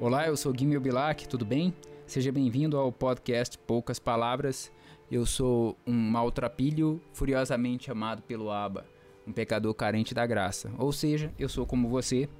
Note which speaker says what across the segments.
Speaker 1: Olá, eu sou Guilherme Bilac, tudo bem? Seja bem-vindo ao podcast Poucas Palavras. Eu sou um maltrapilho furiosamente amado pelo Abba, um pecador carente da graça. Ou seja, eu sou como você.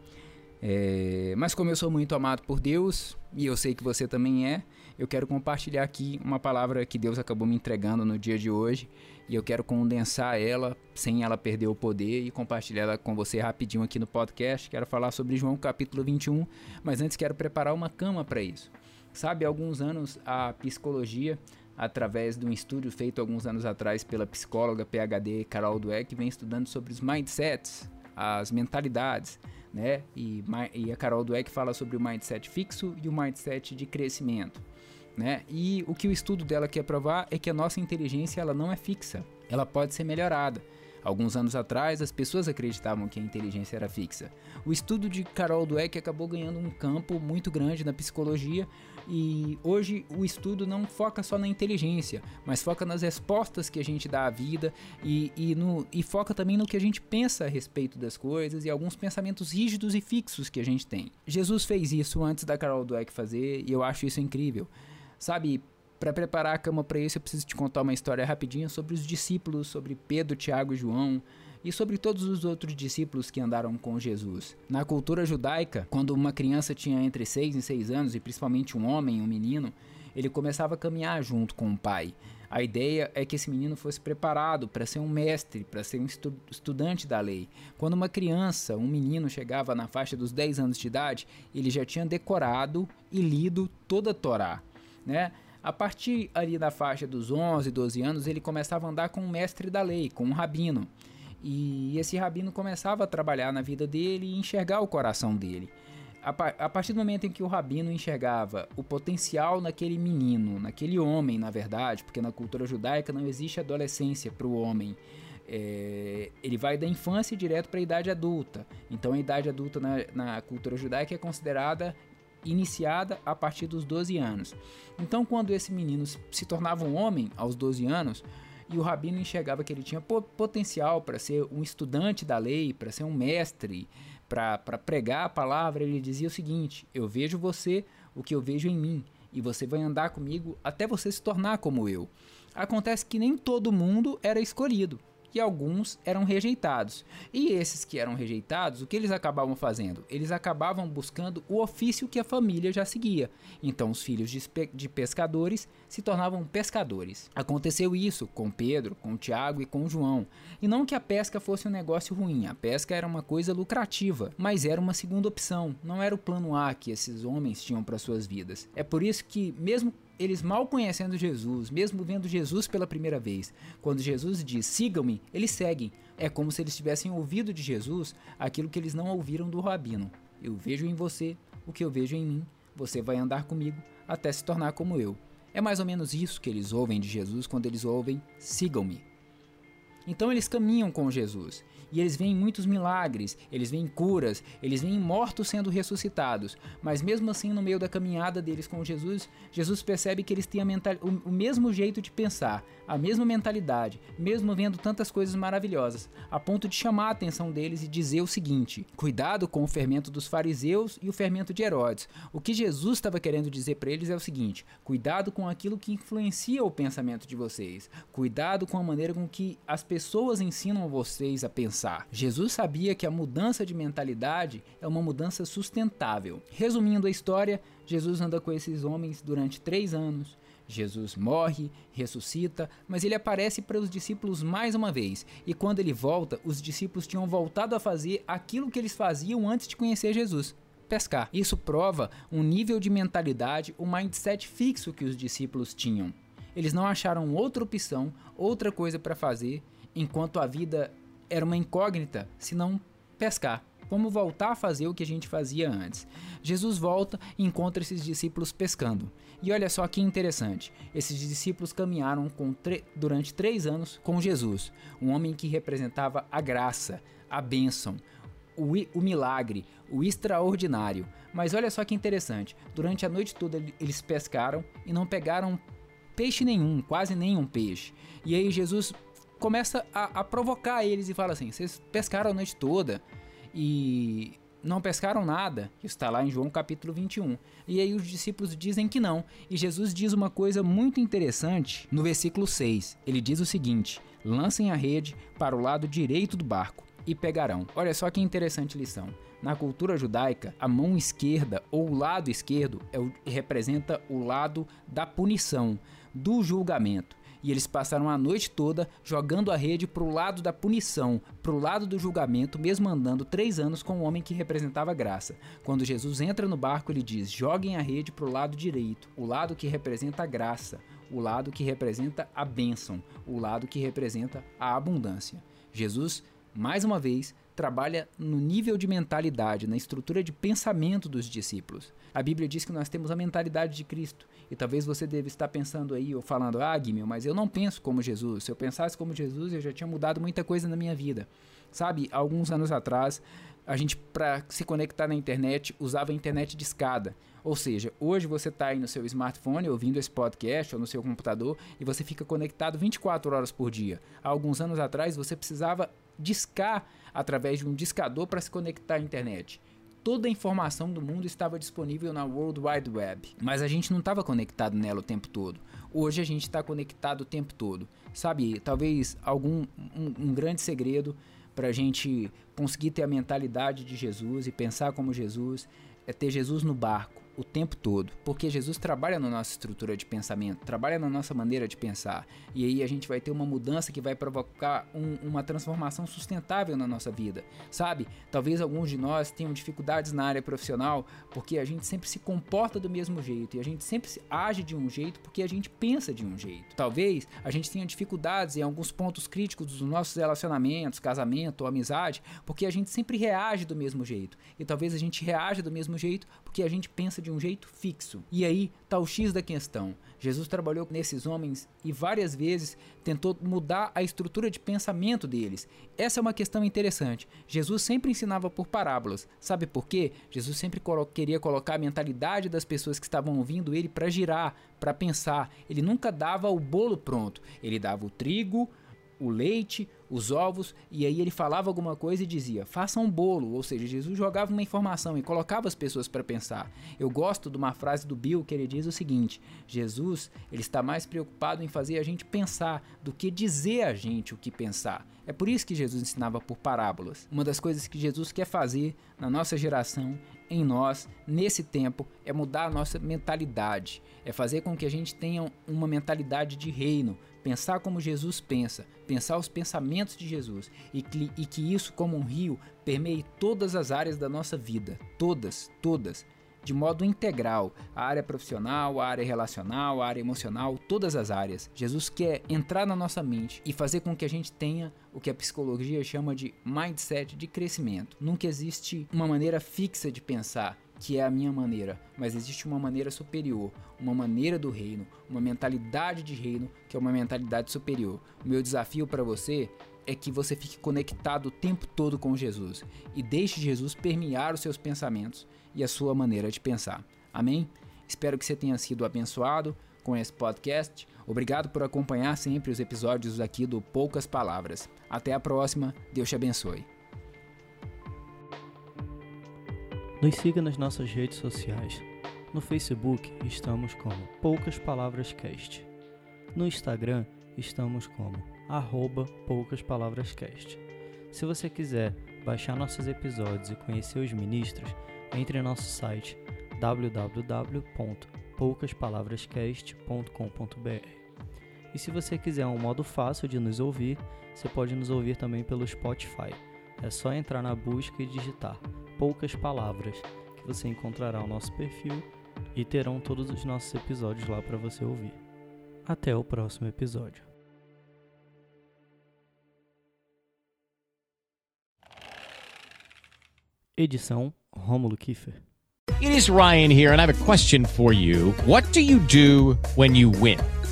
Speaker 1: É... Mas como eu sou muito amado por Deus, e eu sei que você também é, eu quero compartilhar aqui uma palavra que Deus acabou me entregando no dia de hoje e eu quero condensar ela sem ela perder o poder e compartilhar ela com você rapidinho aqui no podcast. Quero falar sobre João capítulo 21, mas antes quero preparar uma cama para isso. Sabe, há alguns anos a psicologia, através de um estudo feito alguns anos atrás pela psicóloga PhD Carol Dweck, vem estudando sobre os mindsets, as mentalidades, né? E, e a Carol Dweck fala sobre o mindset fixo e o mindset de crescimento. Né? E o que o estudo dela quer provar é que a nossa inteligência ela não é fixa, ela pode ser melhorada. Alguns anos atrás, as pessoas acreditavam que a inteligência era fixa. O estudo de Carol Dweck acabou ganhando um campo muito grande na psicologia e hoje o estudo não foca só na inteligência, mas foca nas respostas que a gente dá à vida e, e, no, e foca também no que a gente pensa a respeito das coisas e alguns pensamentos rígidos e fixos que a gente tem. Jesus fez isso antes da Carol Dweck fazer e eu acho isso incrível. Sabe, para preparar a cama para isso, eu preciso te contar uma história rapidinha sobre os discípulos, sobre Pedro, Tiago e João e sobre todos os outros discípulos que andaram com Jesus. Na cultura judaica, quando uma criança tinha entre 6 e 6 anos, e principalmente um homem, um menino, ele começava a caminhar junto com o pai. A ideia é que esse menino fosse preparado para ser um mestre, para ser um estu estudante da lei. Quando uma criança, um menino, chegava na faixa dos 10 anos de idade, ele já tinha decorado e lido toda a Torá né? A partir ali da faixa dos 11, 12 anos, ele começava a andar com um mestre da lei, com um rabino. E esse rabino começava a trabalhar na vida dele e enxergar o coração dele. A, a partir do momento em que o rabino enxergava o potencial naquele menino, naquele homem, na verdade, porque na cultura judaica não existe adolescência para o homem. É, ele vai da infância direto para a idade adulta. Então a idade adulta na, na cultura judaica é considerada iniciada a partir dos 12 anos. Então, quando esse menino se tornava um homem aos 12 anos, e o rabino enxergava que ele tinha potencial para ser um estudante da lei, para ser um mestre, para pregar a palavra, ele dizia o seguinte: Eu vejo você o que eu vejo em mim, e você vai andar comigo até você se tornar como eu. Acontece que nem todo mundo era escolhido e alguns eram rejeitados. E esses que eram rejeitados, o que eles acabavam fazendo? Eles acabavam buscando o ofício que a família já seguia. Então, os filhos de, de pescadores se tornavam pescadores. Aconteceu isso com Pedro, com Tiago e com João. E não que a pesca fosse um negócio ruim, a pesca era uma coisa lucrativa, mas era uma segunda opção, não era o plano A que esses homens tinham para suas vidas. É por isso que, mesmo eles mal conhecendo Jesus, mesmo vendo Jesus pela primeira vez, quando Jesus diz sigam-me, eles seguem. É como se eles tivessem ouvido de Jesus aquilo que eles não ouviram do rabino. Eu vejo em você o que eu vejo em mim, você vai andar comigo até se tornar como eu. É mais ou menos isso que eles ouvem de Jesus quando eles ouvem sigam-me. Então eles caminham com Jesus e eles veem muitos milagres, eles veem curas, eles veem mortos sendo ressuscitados. Mas mesmo assim, no meio da caminhada deles com Jesus, Jesus percebe que eles têm o, o mesmo jeito de pensar, a mesma mentalidade, mesmo vendo tantas coisas maravilhosas, a ponto de chamar a atenção deles e dizer o seguinte: cuidado com o fermento dos fariseus e o fermento de Herodes. O que Jesus estava querendo dizer para eles é o seguinte: cuidado com aquilo que influencia o pensamento de vocês, cuidado com a maneira com que as pessoas ensinam vocês a pensar. Jesus sabia que a mudança de mentalidade é uma mudança sustentável. Resumindo a história, Jesus anda com esses homens durante três anos. Jesus morre, ressuscita, mas ele aparece para os discípulos mais uma vez. E quando ele volta, os discípulos tinham voltado a fazer aquilo que eles faziam antes de conhecer Jesus pescar. Isso prova um nível de mentalidade, um mindset fixo que os discípulos tinham. Eles não acharam outra opção, outra coisa para fazer, enquanto a vida era uma incógnita, senão pescar. Vamos voltar a fazer o que a gente fazia antes. Jesus volta e encontra esses discípulos pescando. E olha só que interessante: esses discípulos caminharam durante três anos com Jesus, um homem que representava a graça, a bênção, o, o milagre, o extraordinário. Mas olha só que interessante: durante a noite toda eles pescaram e não pegaram peixe nenhum, quase nenhum peixe. E aí Jesus começa a, a provocar eles e fala assim: vocês pescaram a noite toda e não pescaram nada. Isso está lá em João capítulo 21. E aí os discípulos dizem que não. E Jesus diz uma coisa muito interessante no versículo 6. Ele diz o seguinte: lancem a rede para o lado direito do barco e pegarão. Olha só que interessante lição. Na cultura judaica, a mão esquerda ou o lado esquerdo é o, representa o lado da punição, do julgamento. E eles passaram a noite toda jogando a rede para o lado da punição, para o lado do julgamento, mesmo andando três anos com o homem que representava graça. Quando Jesus entra no barco, ele diz: joguem a rede para o lado direito, o lado que representa a graça, o lado que representa a bênção, o lado que representa a abundância. Jesus mais uma vez, trabalha no nível de mentalidade, na estrutura de pensamento dos discípulos. A Bíblia diz que nós temos a mentalidade de Cristo. E talvez você deva estar pensando aí ou falando, ah, Guimel, mas eu não penso como Jesus. Se eu pensasse como Jesus, eu já tinha mudado muita coisa na minha vida. Sabe, alguns anos atrás, a gente, para se conectar na internet, usava a internet de escada. Ou seja, hoje você está aí no seu smartphone ouvindo esse podcast ou no seu computador e você fica conectado 24 horas por dia. Há alguns anos atrás, você precisava discar através de um discador para se conectar à internet. Toda a informação do mundo estava disponível na World Wide Web, mas a gente não estava conectado nela o tempo todo. Hoje a gente está conectado o tempo todo. Sabe, talvez algum um, um grande segredo para a gente conseguir ter a mentalidade de Jesus e pensar como Jesus é ter Jesus no barco o tempo todo, porque Jesus trabalha na nossa estrutura de pensamento, trabalha na nossa maneira de pensar, e aí a gente vai ter uma mudança que vai provocar um, uma transformação sustentável na nossa vida, sabe? Talvez alguns de nós tenham dificuldades na área profissional porque a gente sempre se comporta do mesmo jeito e a gente sempre age de um jeito porque a gente pensa de um jeito. Talvez a gente tenha dificuldades em alguns pontos críticos dos nossos relacionamentos, casamento ou amizade, porque a gente sempre reage do mesmo jeito, e talvez a gente reaja do mesmo jeito porque a gente pensa de um jeito fixo. E aí está o X da questão. Jesus trabalhou nesses homens e várias vezes tentou mudar a estrutura de pensamento deles. Essa é uma questão interessante. Jesus sempre ensinava por parábolas. Sabe por quê? Jesus sempre colo queria colocar a mentalidade das pessoas que estavam ouvindo ele para girar, para pensar. Ele nunca dava o bolo pronto. Ele dava o trigo, o leite, os ovos, e aí ele falava alguma coisa e dizia: faça um bolo. Ou seja, Jesus jogava uma informação e colocava as pessoas para pensar. Eu gosto de uma frase do Bill que ele diz o seguinte: Jesus ele está mais preocupado em fazer a gente pensar do que dizer a gente o que pensar. É por isso que Jesus ensinava por parábolas. Uma das coisas que Jesus quer fazer na nossa geração em nós, nesse tempo, é mudar a nossa mentalidade, é fazer com que a gente tenha uma mentalidade de reino, pensar como Jesus pensa, pensar os pensamentos de Jesus e que, e que isso, como um rio, permeie todas as áreas da nossa vida, todas, todas de modo integral, a área profissional, a área relacional, a área emocional, todas as áreas. Jesus quer entrar na nossa mente e fazer com que a gente tenha o que a psicologia chama de mindset de crescimento. Nunca existe uma maneira fixa de pensar que é a minha maneira, mas existe uma maneira superior, uma maneira do reino, uma mentalidade de reino que é uma mentalidade superior. O meu desafio para você é que você fique conectado o tempo todo com Jesus e deixe Jesus permear os seus pensamentos e a sua maneira de pensar. Amém? Espero que você tenha sido abençoado com esse podcast. Obrigado por acompanhar sempre os episódios aqui do Poucas Palavras. Até a próxima. Deus te abençoe.
Speaker 2: Nos siga nas nossas redes sociais. No Facebook estamos como Poucas Palavras Cast. No Instagram estamos como arroba poucaspalavrascast. Se você quiser baixar nossos episódios e conhecer os ministros, entre em nosso site www.poucaspalavrascast.com.br. E se você quiser um modo fácil de nos ouvir, você pode nos ouvir também pelo Spotify. É só entrar na busca e digitar Poucas Palavras, que você encontrará o nosso perfil e terão todos os nossos episódios lá para você ouvir. Até o próximo episódio. Edição Rômulo Kiefer.
Speaker 3: It is Ryan here, and I have a question for you. What do you do when you win?